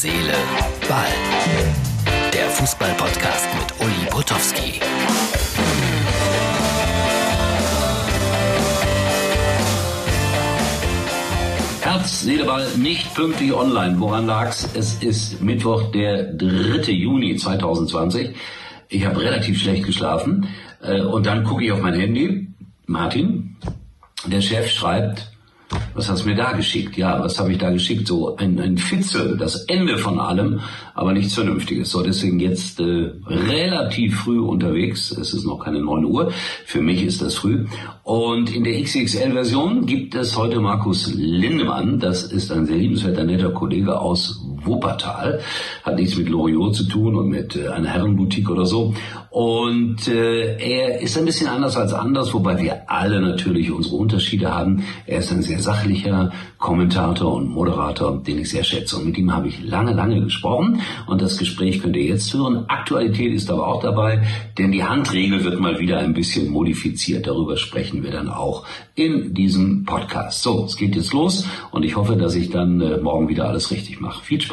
Seele, Ball. Der Fußball-Podcast mit Uli Potowski. Herz, Seele, Ball nicht pünktlich online. Woran lag's? Es ist Mittwoch, der 3. Juni 2020. Ich habe relativ schlecht geschlafen. Äh, und dann gucke ich auf mein Handy. Martin, der Chef schreibt, was hast du mir da geschickt? Ja, was habe ich da geschickt? So ein, ein Fitzel, das Ende von allem, aber nichts Vernünftiges. So, deswegen jetzt äh, relativ früh unterwegs. Es ist noch keine 9 Uhr. Für mich ist das früh. Und in der XXL-Version gibt es heute Markus Lindemann. Das ist ein sehr liebenswerter, netter Kollege aus Wuppertal. Hat nichts mit Loriot zu tun und mit äh, einer Herrenboutique oder so. Und äh, er ist ein bisschen anders als anders, wobei wir alle natürlich unsere Unterschiede haben. Er ist ein sehr sachlicher Kommentator und Moderator, den ich sehr schätze. Und mit ihm habe ich lange, lange gesprochen. Und das Gespräch könnt ihr jetzt hören. Aktualität ist aber auch dabei, denn die Handregel wird mal wieder ein bisschen modifiziert. Darüber sprechen wir dann auch in diesem Podcast. So, es geht jetzt los und ich hoffe, dass ich dann äh, morgen wieder alles richtig mache. Viel Spaß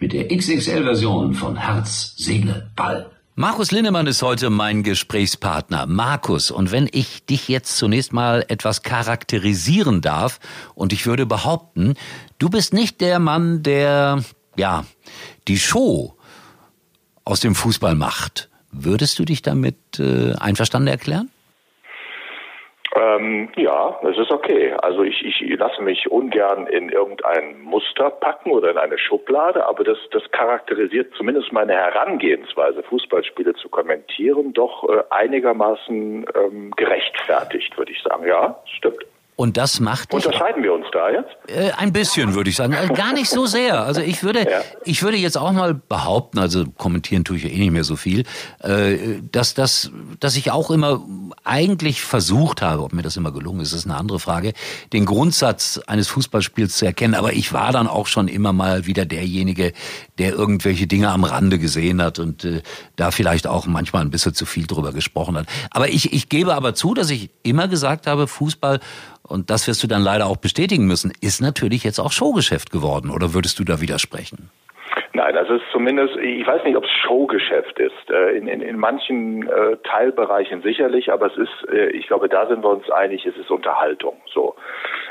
mit der XXL-Version von Herz, Seele, Ball. Markus Linnemann ist heute mein Gesprächspartner. Markus, und wenn ich dich jetzt zunächst mal etwas charakterisieren darf, und ich würde behaupten, du bist nicht der Mann, der, ja, die Show aus dem Fußball macht. Würdest du dich damit äh, einverstanden erklären? Ähm, ja, es ist okay. Also ich, ich lasse mich ungern in irgendein Muster packen oder in eine Schublade, aber das, das charakterisiert zumindest meine Herangehensweise, Fußballspiele zu kommentieren, doch äh, einigermaßen ähm, gerechtfertigt, würde ich sagen. Ja, stimmt. Und das macht Unterscheiden wir uns da jetzt? Äh, ein bisschen, würde ich sagen. Also gar nicht so sehr. Also ich würde, ja. ich würde jetzt auch mal behaupten, also kommentieren tue ich ja eh nicht mehr so viel, äh, dass, dass, dass ich auch immer eigentlich versucht habe, ob mir das immer gelungen ist, ist eine andere Frage, den Grundsatz eines Fußballspiels zu erkennen. Aber ich war dann auch schon immer mal wieder derjenige, der irgendwelche Dinge am Rande gesehen hat und äh, da vielleicht auch manchmal ein bisschen zu viel drüber gesprochen hat. Aber ich, ich gebe aber zu, dass ich immer gesagt habe, Fußball und das wirst du dann leider auch bestätigen müssen, ist natürlich jetzt auch Showgeschäft geworden. Oder würdest du da widersprechen? Nein, das ist zumindest, ich weiß nicht, ob es Showgeschäft ist. Äh, in, in, in manchen äh, Teilbereichen sicherlich, aber es ist, äh, ich glaube, da sind wir uns einig, es ist Unterhaltung. So.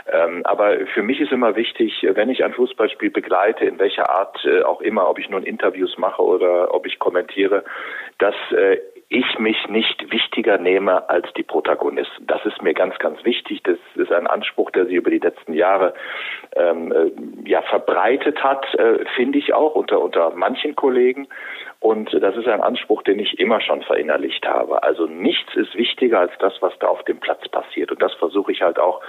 Ähm, aber für mich ist immer wichtig, wenn ich ein Fußballspiel begleite, in welcher Art auch immer, ob ich nun Interviews mache oder ob ich kommentiere, dass ich mich nicht wichtiger nehme als die Protagonisten. Das ist mir ganz, ganz wichtig. Das ist ein Anspruch, der sich über die letzten Jahre ähm, äh, ja verbreitet hat, äh, finde ich auch unter unter manchen Kollegen. Und das ist ein Anspruch, den ich immer schon verinnerlicht habe. Also nichts ist wichtiger als das, was da auf dem Platz passiert. Und das versuche ich halt auch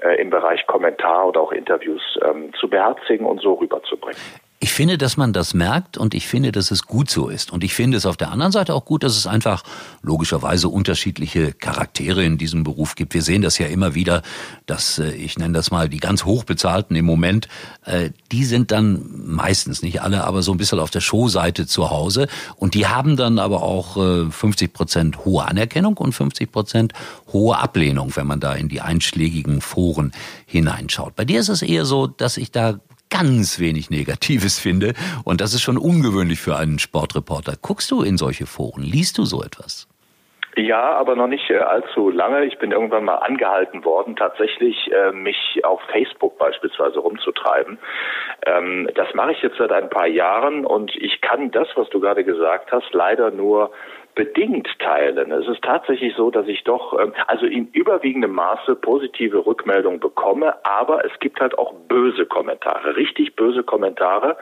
äh, im Bereich Kommentar oder auch Interviews ähm, zu beherzigen und so rüberzubringen. Ich finde, dass man das merkt und ich finde, dass es gut so ist. Und ich finde es auf der anderen Seite auch gut, dass es einfach logischerweise unterschiedliche Charaktere in diesem Beruf gibt. Wir sehen das ja immer wieder, dass äh, ich nenne das mal die ganz hochbezahlten im Moment, äh, die sind dann meistens nicht alle, aber so ein bisschen auf der Showseite zu Hause und die haben dann aber auch 50 äh, Prozent hohe Anerkennung und 50 Prozent hohe Ablehnung, wenn man da in die einschlägigen Foren hineinschaut. Bei dir ist es eher so, dass ich da ganz wenig Negatives finde. Und das ist schon ungewöhnlich für einen Sportreporter. Guckst du in solche Foren? Liest du so etwas? Ja, aber noch nicht äh, allzu lange. Ich bin irgendwann mal angehalten worden, tatsächlich äh, mich auf Facebook beispielsweise rumzutreiben. Ähm, das mache ich jetzt seit ein paar Jahren und ich kann das, was du gerade gesagt hast, leider nur bedingt teilen. Es ist tatsächlich so, dass ich doch ähm, also in überwiegendem Maße positive Rückmeldungen bekomme, aber es gibt halt auch böse Kommentare, richtig böse Kommentare,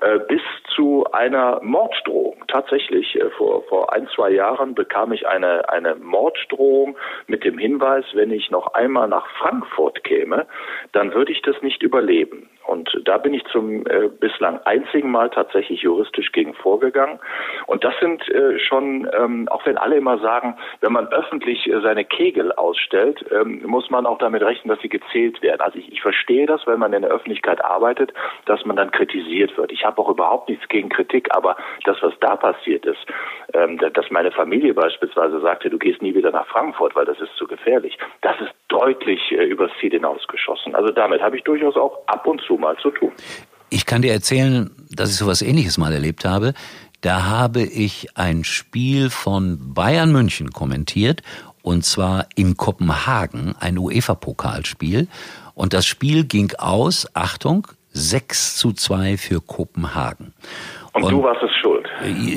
äh, bis zu einer Morddrohung. Tatsächlich, äh, vor, vor ein, zwei Jahren bekam ich eine, eine Morddrohung mit dem Hinweis, wenn ich noch einmal nach Frankfurt käme, dann würde ich das nicht überleben. Und da bin ich zum äh, bislang einzigen Mal tatsächlich juristisch gegen vorgegangen. Und das sind äh, schon, ähm, auch wenn alle immer sagen, wenn man öffentlich äh, seine Kegel ausstellt, ähm, muss man auch damit rechnen, dass sie gezählt werden. Also ich, ich verstehe das, wenn man in der Öffentlichkeit arbeitet, dass man dann kritisiert wird. Ich habe auch überhaupt nichts gegen Kritik, aber das, was da passiert ist, ähm, dass meine Familie beispielsweise sagte, du gehst nie wieder nach Frankfurt, weil das ist zu gefährlich, das ist deutlich äh, übers Ziel hinausgeschossen. Also damit habe ich durchaus auch ab und zu mal zu tun. Ich kann dir erzählen, dass ich sowas ähnliches mal erlebt habe. Da habe ich ein Spiel von Bayern München kommentiert und zwar in Kopenhagen, ein UEFA-Pokalspiel. Und das Spiel ging aus, Achtung, 6 zu 2 für Kopenhagen. Und, und, du warst es schuld.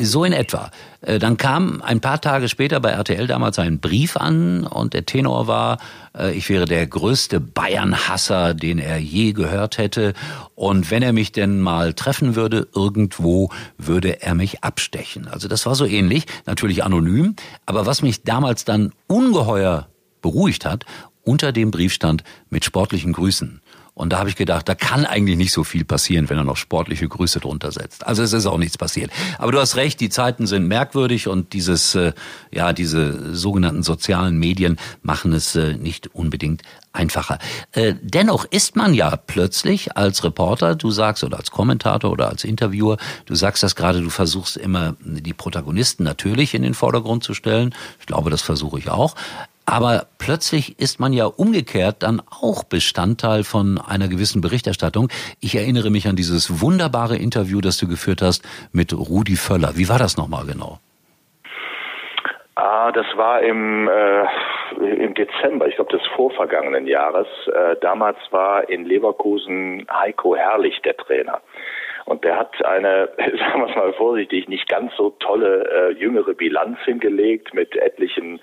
So in etwa. Äh, dann kam ein paar Tage später bei RTL damals ein Brief an und der Tenor war, äh, ich wäre der größte Bayern-Hasser, den er je gehört hätte. Und wenn er mich denn mal treffen würde, irgendwo, würde er mich abstechen. Also das war so ähnlich, natürlich anonym. Aber was mich damals dann ungeheuer beruhigt hat, unter dem Brief stand mit sportlichen Grüßen. Und da habe ich gedacht, da kann eigentlich nicht so viel passieren, wenn er noch sportliche Grüße drunter setzt. Also es ist auch nichts passiert. Aber du hast recht, die Zeiten sind merkwürdig und dieses, äh, ja, diese sogenannten sozialen Medien machen es äh, nicht unbedingt einfacher. Äh, dennoch ist man ja plötzlich als Reporter, du sagst, oder als Kommentator oder als Interviewer, du sagst das gerade, du versuchst immer die Protagonisten natürlich in den Vordergrund zu stellen. Ich glaube, das versuche ich auch. Aber plötzlich ist man ja umgekehrt dann auch Bestandteil von einer gewissen Berichterstattung. Ich erinnere mich an dieses wunderbare Interview, das du geführt hast mit Rudi Völler. Wie war das nochmal genau? Ah, das war im, äh, im Dezember, ich glaube des vorvergangenen Jahres. Äh, damals war in Leverkusen Heiko Herrlich der Trainer. Und der hat eine, sagen wir es mal vorsichtig, nicht ganz so tolle äh, jüngere Bilanz hingelegt mit etlichen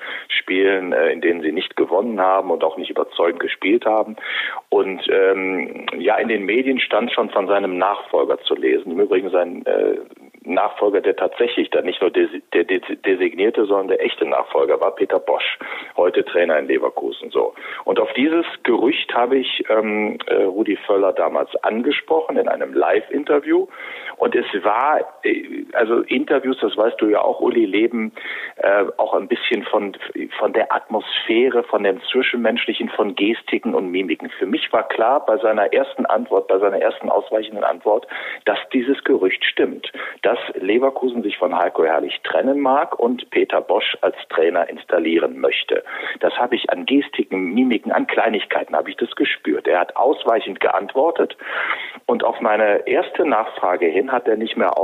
Spielen, äh, in denen sie nicht gewonnen haben und auch nicht überzeugend gespielt haben. Und ähm, ja, in den Medien stand schon von seinem Nachfolger zu lesen. Im Übrigen sein äh, Nachfolger, der tatsächlich dann nicht nur der, designierte, sondern der echte Nachfolger war, Peter Bosch, heute Trainer in Leverkusen. So. Und auf dieses Gerücht habe ich ähm, äh, Rudi Völler damals angesprochen in einem Live-Interview. Und es war, äh, also Interviews, das weißt du ja auch, Uli, leben äh, auch ein bisschen von, von der Atmosphäre, von dem Zwischenmenschlichen, von Gestiken und Mimiken. Für mich war klar bei seiner ersten Antwort, bei seiner ersten ausweichenden Antwort, dass dieses Gerücht stimmt. Dass dass Leverkusen sich von Heiko Herrlich trennen mag und Peter Bosch als Trainer installieren möchte. Das habe ich an Gestiken, Mimiken, an Kleinigkeiten habe ich das gespürt. Er hat ausweichend geantwortet und auf meine erste Nachfrage hin hat er nicht mehr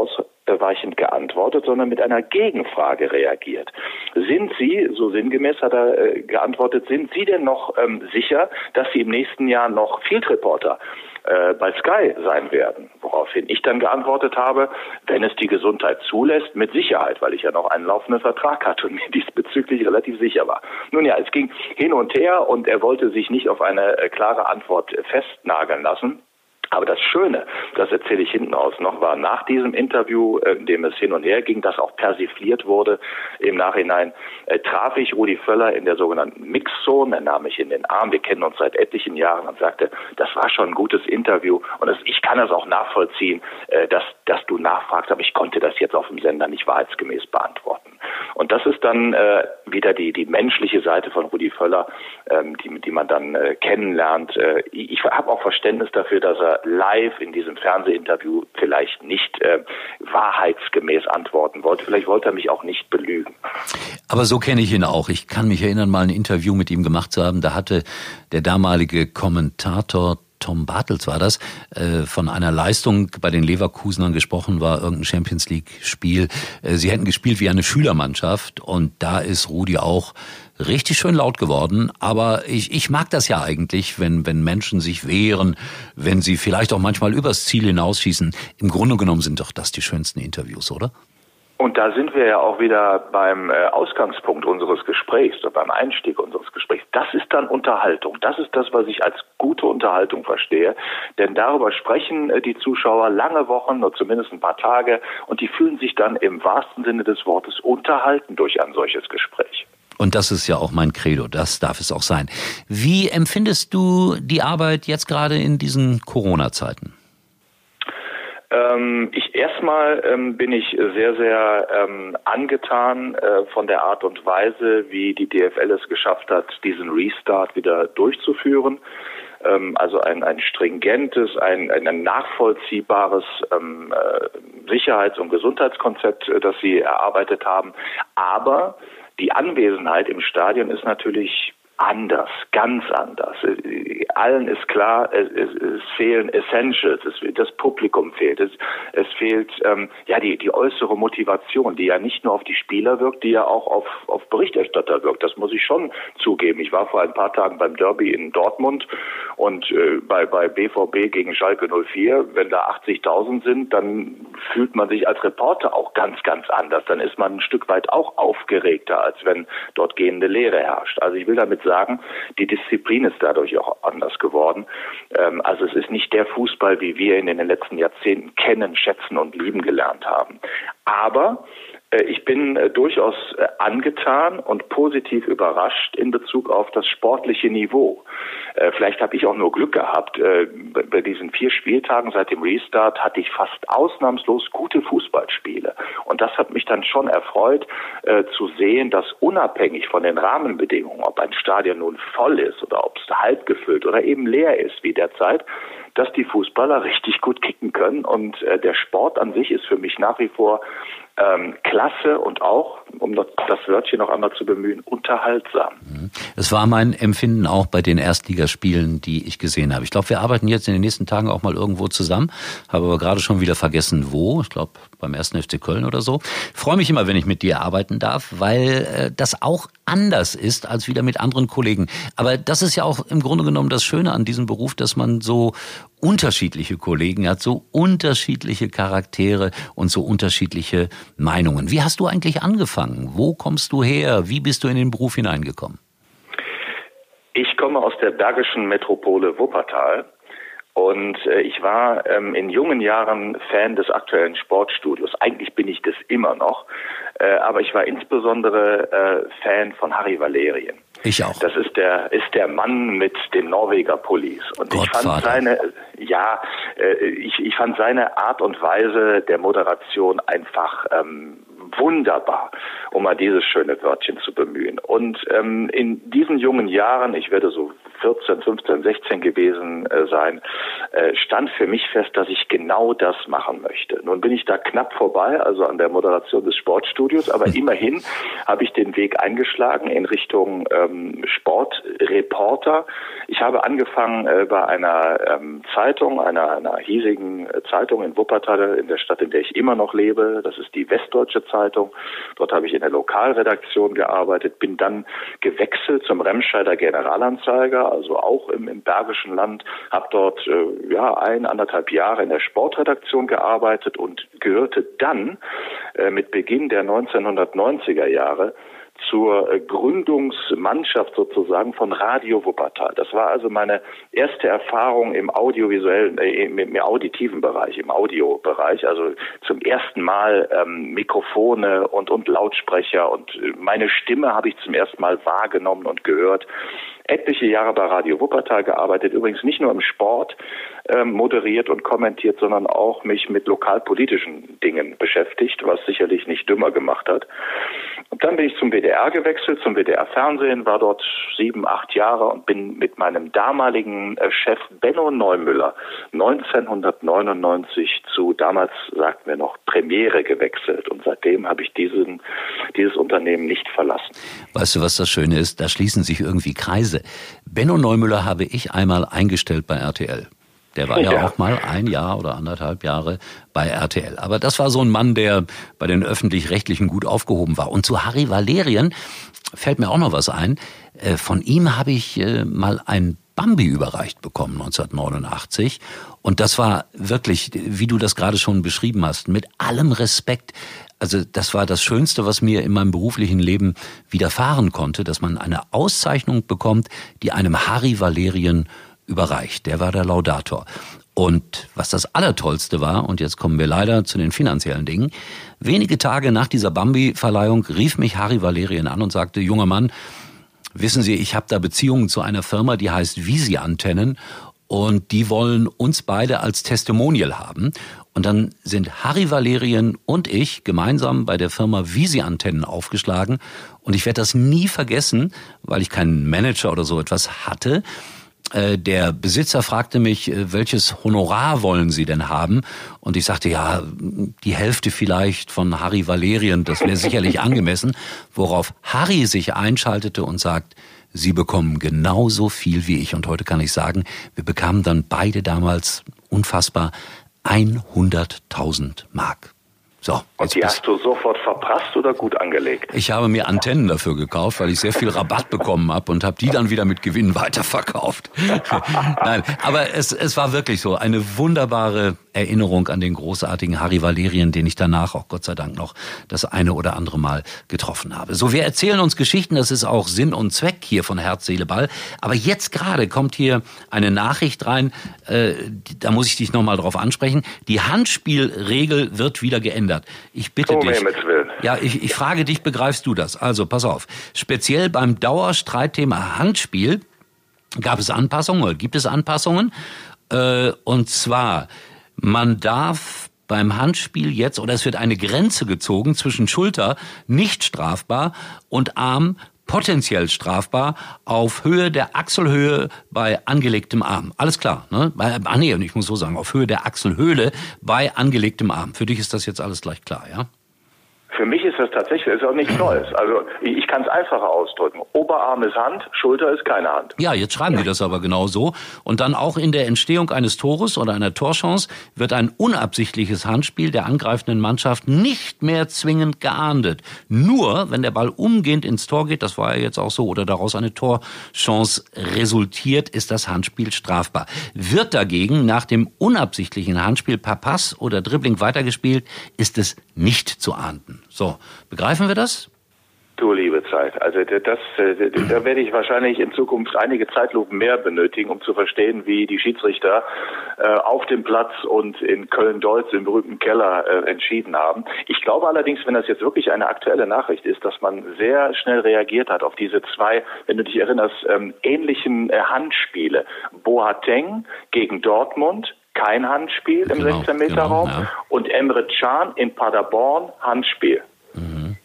ausweichend geantwortet, sondern mit einer Gegenfrage reagiert. Sind Sie, so sinngemäß hat er äh, geantwortet, sind Sie denn noch ähm, sicher, dass Sie im nächsten Jahr noch Field Reporter äh, bei Sky sein werden. Woraufhin ich dann geantwortet habe, wenn es die Gesundheit zulässt, mit Sicherheit, weil ich ja noch einen laufenden Vertrag hatte und mir diesbezüglich relativ sicher war. Nun ja, es ging hin und her und er wollte sich nicht auf eine äh, klare Antwort festnageln lassen. Aber das Schöne, das erzähle ich hinten aus noch, war nach diesem Interview, äh, in dem es hin und her ging, das auch persifliert wurde im Nachhinein, äh, traf ich Rudi Völler in der sogenannten Mixzone. Er nahm mich in den Arm. Wir kennen uns seit etlichen Jahren und sagte, das war schon ein gutes Interview und das, ich kann das auch nachvollziehen, äh, dass, dass du nachfragst, aber ich konnte das jetzt auf dem Sender nicht wahrheitsgemäß beantworten. Und das ist dann äh, wieder die, die menschliche Seite von Rudi Völler, ähm, die, die man dann äh, kennenlernt. Äh, ich habe auch Verständnis dafür, dass er live in diesem Fernsehinterview vielleicht nicht äh, wahrheitsgemäß antworten wollte. Vielleicht wollte er mich auch nicht belügen. Aber so kenne ich ihn auch. Ich kann mich erinnern, mal ein Interview mit ihm gemacht zu haben. Da hatte der damalige Kommentator Tom Bartels war das, äh, von einer Leistung bei den Leverkusenern gesprochen war, irgendein Champions League Spiel. Äh, sie hätten gespielt wie eine Schülermannschaft und da ist Rudi auch richtig schön laut geworden. Aber ich, ich mag das ja eigentlich, wenn, wenn Menschen sich wehren, wenn sie vielleicht auch manchmal übers Ziel hinausschießen. Im Grunde genommen sind doch das die schönsten Interviews, oder? Da sind wir ja auch wieder beim äh, Ausgangspunkt unseres Gesprächs oder beim Einstieg unseres Gesprächs. Das ist dann Unterhaltung. Das ist das, was ich als gute Unterhaltung verstehe. Denn darüber sprechen äh, die Zuschauer lange Wochen oder zumindest ein paar Tage und die fühlen sich dann im wahrsten Sinne des Wortes unterhalten durch ein solches Gespräch. Und das ist ja auch mein Credo, das darf es auch sein. Wie empfindest du die Arbeit jetzt gerade in diesen Corona-Zeiten? Ähm, ich erstmal ähm, bin ich sehr, sehr ähm, angetan äh, von der Art und Weise, wie die DFL es geschafft hat, diesen Restart wieder durchzuführen. Ähm, also ein, ein stringentes, ein, ein nachvollziehbares ähm, äh, Sicherheits- und Gesundheitskonzept, äh, das sie erarbeitet haben. Aber die Anwesenheit im Stadion ist natürlich anders, ganz anders. Allen ist klar, es, es, es fehlen Essentials, es, das Publikum fehlt, es, es fehlt ähm, ja die, die äußere Motivation, die ja nicht nur auf die Spieler wirkt, die ja auch auf, auf Berichterstatter wirkt. Das muss ich schon zugeben. Ich war vor ein paar Tagen beim Derby in Dortmund und äh, bei, bei BVB gegen Schalke 04, wenn da 80.000 sind, dann fühlt man sich als Reporter auch ganz, ganz anders. Dann ist man ein Stück weit auch aufgeregter, als wenn dort gehende Leere herrscht. Also ich will damit sagen, die Disziplin ist dadurch auch anders geworden. Ähm, also es ist nicht der Fußball, wie wir ihn in den letzten Jahrzehnten kennen, schätzen und lieben gelernt haben. Aber ich bin äh, durchaus äh, angetan und positiv überrascht in Bezug auf das sportliche Niveau. Vielleicht habe ich auch nur Glück gehabt. Bei diesen vier Spieltagen seit dem Restart hatte ich fast ausnahmslos gute Fußballspiele. Und das hat mich dann schon erfreut zu sehen, dass unabhängig von den Rahmenbedingungen, ob ein Stadion nun voll ist oder ob es halb gefüllt oder eben leer ist wie derzeit, dass die Fußballer richtig gut kicken können. Und der Sport an sich ist für mich nach wie vor ähm, klasse und auch, um das Wörtchen noch einmal zu bemühen, unterhaltsam. Es war mein Empfinden auch bei den Erstligaspielen, die ich gesehen habe. Ich glaube, wir arbeiten jetzt in den nächsten Tagen auch mal irgendwo zusammen, habe aber gerade schon wieder vergessen, wo. Ich glaube, beim ersten FC Köln oder so. Ich freue mich immer, wenn ich mit dir arbeiten darf, weil äh, das auch anders ist als wieder mit anderen Kollegen. Aber das ist ja auch im Grunde genommen das Schöne an diesem Beruf, dass man so unterschiedliche Kollegen hat, so unterschiedliche Charaktere und so unterschiedliche Meinungen. Wie hast du eigentlich angefangen? Wo kommst du her? Wie bist du in den Beruf hineingekommen? Ich komme aus der bergischen Metropole Wuppertal und äh, ich war ähm, in jungen Jahren Fan des aktuellen Sportstudios. Eigentlich bin ich das immer noch, äh, aber ich war insbesondere äh, Fan von Harry Valerien. Ich auch. Das ist der ist der Mann mit den Norweger Pullis und ich fand seine ja äh, ich, ich fand seine Art und Weise der Moderation einfach ähm, wunderbar, um mal dieses schöne Wörtchen zu bemühen. Und ähm, in diesen jungen Jahren, ich werde so 14, 15, 16 gewesen äh, sein, äh, stand für mich fest, dass ich genau das machen möchte. Nun bin ich da knapp vorbei, also an der Moderation des Sportstudios, aber immerhin habe ich den Weg eingeschlagen in Richtung ähm, Sportreporter. Ich habe angefangen äh, bei einer ähm, Zeitung, einer, einer hiesigen äh, Zeitung in Wuppertal, in der Stadt, in der ich immer noch lebe. Das ist die Westdeutsche Zeitung. Dort habe ich in der Lokalredaktion gearbeitet, bin dann gewechselt zum Remscheider Generalanzeiger, also auch im, im Bergischen Land, habe dort äh, ja ein anderthalb Jahre in der Sportredaktion gearbeitet und gehörte dann äh, mit Beginn der 1990er Jahre zur Gründungsmannschaft sozusagen von Radio Wuppertal. Das war also meine erste Erfahrung im audiovisuellen, äh, im, im auditiven Bereich, im Audiobereich. Also zum ersten Mal ähm, Mikrofone und, und Lautsprecher und äh, meine Stimme habe ich zum ersten Mal wahrgenommen und gehört etliche Jahre bei Radio Wuppertal gearbeitet, übrigens nicht nur im Sport äh, moderiert und kommentiert, sondern auch mich mit lokalpolitischen Dingen beschäftigt, was sicherlich nicht dümmer gemacht hat. Und dann bin ich zum WDR gewechselt, zum WDR Fernsehen, war dort sieben, acht Jahre und bin mit meinem damaligen äh, Chef Benno Neumüller 1999 zu, damals sagten wir noch, Premiere gewechselt. Und seitdem habe ich diesen, dieses Unternehmen nicht verlassen. Weißt du, was das Schöne ist? Da schließen sich irgendwie Kreise. Benno Neumüller habe ich einmal eingestellt bei RTL. Der war ja, ja, auch mal ein Jahr oder anderthalb Jahre bei RTL. Aber das war so ein Mann, der bei den öffentlich-rechtlichen gut aufgehoben war. Und zu Harry Valerien fällt mir auch noch was ein. Äh, von ihm habe ich äh, mal ein Bambi überreicht bekommen 1989. Und das war wirklich, wie du das gerade schon beschrieben hast, mit allem Respekt. Also das war das Schönste, was mir in meinem beruflichen Leben widerfahren konnte, dass man eine Auszeichnung bekommt, die einem Harry Valerien überreicht. Der war der Laudator. Und was das Allertollste war, und jetzt kommen wir leider zu den finanziellen Dingen, wenige Tage nach dieser Bambi-Verleihung rief mich Harry Valerien an und sagte, junger Mann, wissen Sie, ich habe da Beziehungen zu einer Firma, die heißt Visi-Antennen und die wollen uns beide als Testimonial haben. Und dann sind Harry Valerien und ich gemeinsam bei der Firma Visi-Antennen aufgeschlagen. Und ich werde das nie vergessen, weil ich keinen Manager oder so etwas hatte. Äh, der Besitzer fragte mich, äh, welches Honorar wollen Sie denn haben? Und ich sagte, ja, die Hälfte vielleicht von Harry Valerien, das wäre sicherlich angemessen. Worauf Harry sich einschaltete und sagt, Sie bekommen genauso viel wie ich. Und heute kann ich sagen, wir bekamen dann beide damals unfassbar 100.000 Mark. So, und die hast du sofort verprasst oder gut angelegt? Ich habe mir Antennen dafür gekauft, weil ich sehr viel Rabatt bekommen habe und habe die dann wieder mit Gewinn weiterverkauft. Nein, aber es, es war wirklich so eine wunderbare Erinnerung an den großartigen Harry Valerien, den ich danach auch Gott sei Dank noch das eine oder andere Mal getroffen habe. So, wir erzählen uns Geschichten, das ist auch Sinn und Zweck hier von Herz, Seele, Ball. Aber jetzt gerade kommt hier eine Nachricht rein, äh, da muss ich dich nochmal drauf ansprechen. Die Handspielregel wird wieder geändert. Ich bitte oh, dich. Ja, ich, ich frage dich, begreifst du das? Also, pass auf. Speziell beim Dauerstreitthema Handspiel gab es Anpassungen oder gibt es Anpassungen. Äh, und zwar man darf beim Handspiel jetzt, oder es wird eine Grenze gezogen zwischen Schulter nicht strafbar und Arm potenziell strafbar auf Höhe der Achselhöhe bei angelegtem Arm. Alles klar, ne? Ah nee, ich muss so sagen, auf Höhe der Achselhöhle bei angelegtem Arm. Für dich ist das jetzt alles gleich klar, ja? Für mich ist das tatsächlich ist auch nichts Neues. Also ich kann es einfacher ausdrücken. Oberarm ist Hand, Schulter ist keine Hand. Ja, jetzt schreiben die das aber genau so. Und dann auch in der Entstehung eines Tores oder einer Torchance wird ein unabsichtliches Handspiel der angreifenden Mannschaft nicht mehr zwingend geahndet. Nur wenn der Ball umgehend ins Tor geht, das war ja jetzt auch so, oder daraus eine Torchance resultiert, ist das Handspiel strafbar. Wird dagegen nach dem unabsichtlichen Handspiel per Pass oder Dribbling weitergespielt, ist es nicht zu ahnden. So, begreifen wir das? Du liebe Zeit. Also das, äh, da werde ich wahrscheinlich in Zukunft einige Zeitlupen mehr benötigen, um zu verstehen, wie die Schiedsrichter äh, auf dem Platz und in Köln-Deutz im berühmten Keller äh, entschieden haben. Ich glaube allerdings, wenn das jetzt wirklich eine aktuelle Nachricht ist, dass man sehr schnell reagiert hat auf diese zwei, wenn du dich erinnerst, ähm, ähnlichen Handspiele. Boateng gegen Dortmund kein Handspiel im genau, 16-Meter-Raum genau, ja. und Emre Can in Paderborn Handspiel. Mhm.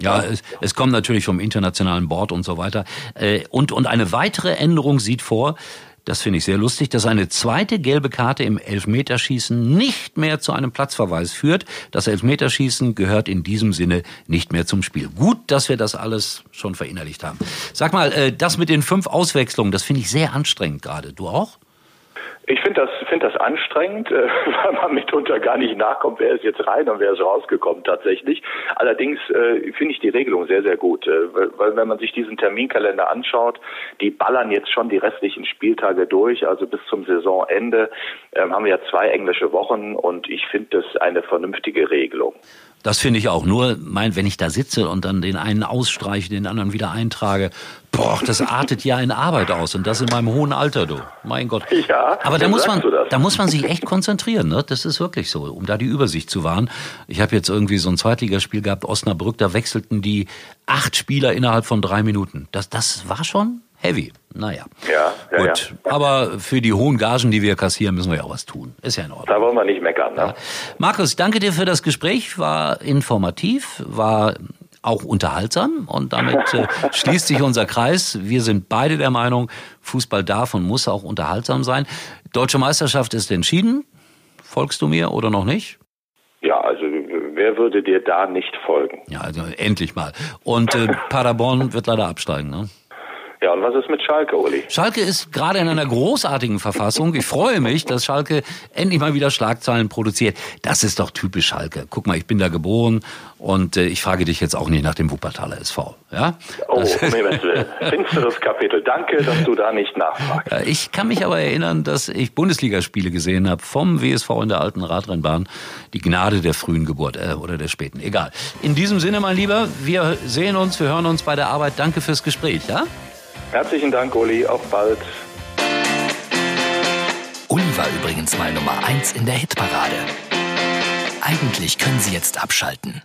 Ja, es, es kommt natürlich vom internationalen Board und so weiter. Äh, und, und eine weitere Änderung sieht vor, das finde ich sehr lustig, dass eine zweite gelbe Karte im Elfmeterschießen nicht mehr zu einem Platzverweis führt. Das Elfmeterschießen gehört in diesem Sinne nicht mehr zum Spiel. Gut, dass wir das alles schon verinnerlicht haben. Sag mal, äh, das mit den fünf Auswechslungen, das finde ich sehr anstrengend gerade. Du auch? Ich finde das, finde das anstrengend, äh, weil man mitunter gar nicht nachkommt, wer ist jetzt rein und wer ist rausgekommen tatsächlich. Allerdings äh, finde ich die Regelung sehr, sehr gut, äh, weil, weil wenn man sich diesen Terminkalender anschaut, die ballern jetzt schon die restlichen Spieltage durch, also bis zum Saisonende ähm, haben wir ja zwei englische Wochen und ich finde das eine vernünftige Regelung. Das finde ich auch. Nur, mein, wenn ich da sitze und dann den einen ausstreiche, den anderen wieder eintrage, boah, das artet ja in Arbeit aus. Und das in meinem hohen Alter, du. Mein Gott. Ja, Aber da muss man, da muss man sich echt konzentrieren, ne? Das ist wirklich so, um da die Übersicht zu wahren. Ich habe jetzt irgendwie so ein Zweitligaspiel gehabt, Osnabrück, da wechselten die acht Spieler innerhalb von drei Minuten. Das, das war schon heavy. Naja. Ja, ja, Gut. Ja. Aber für die hohen Gagen, die wir kassieren, müssen wir ja auch was tun. Ist ja in Ordnung. Da wollen wir nicht meckern. Ne? Ja. Markus, danke dir für das Gespräch. War informativ, war auch unterhaltsam und damit äh, schließt sich unser Kreis. Wir sind beide der Meinung, Fußball darf und muss auch unterhaltsam sein. Deutsche Meisterschaft ist entschieden. Folgst du mir oder noch nicht? Ja, also wer würde dir da nicht folgen? Ja, also endlich mal. Und äh, Paderborn wird leider absteigen, ne? Ja, und was ist mit Schalke, Uli? Schalke ist gerade in einer großartigen Verfassung. Ich freue mich, dass Schalke endlich mal wieder Schlagzeilen produziert. Das ist doch typisch Schalke. Guck mal, ich bin da geboren und äh, ich frage dich jetzt auch nicht nach dem Wuppertaler SV. Ja? Oh, finsteres Kapitel. Danke, dass du da nicht nachfragst. Ja, ich kann mich aber erinnern, dass ich Bundesligaspiele gesehen habe vom WSV in der alten Radrennbahn. Die Gnade der frühen Geburt äh, oder der späten. Egal. In diesem Sinne, mein Lieber, wir sehen uns, wir hören uns bei der Arbeit. Danke fürs Gespräch. Ja? Herzlichen Dank, Uli. Auf bald. Uli war übrigens mal Nummer 1 in der Hitparade. Eigentlich können Sie jetzt abschalten.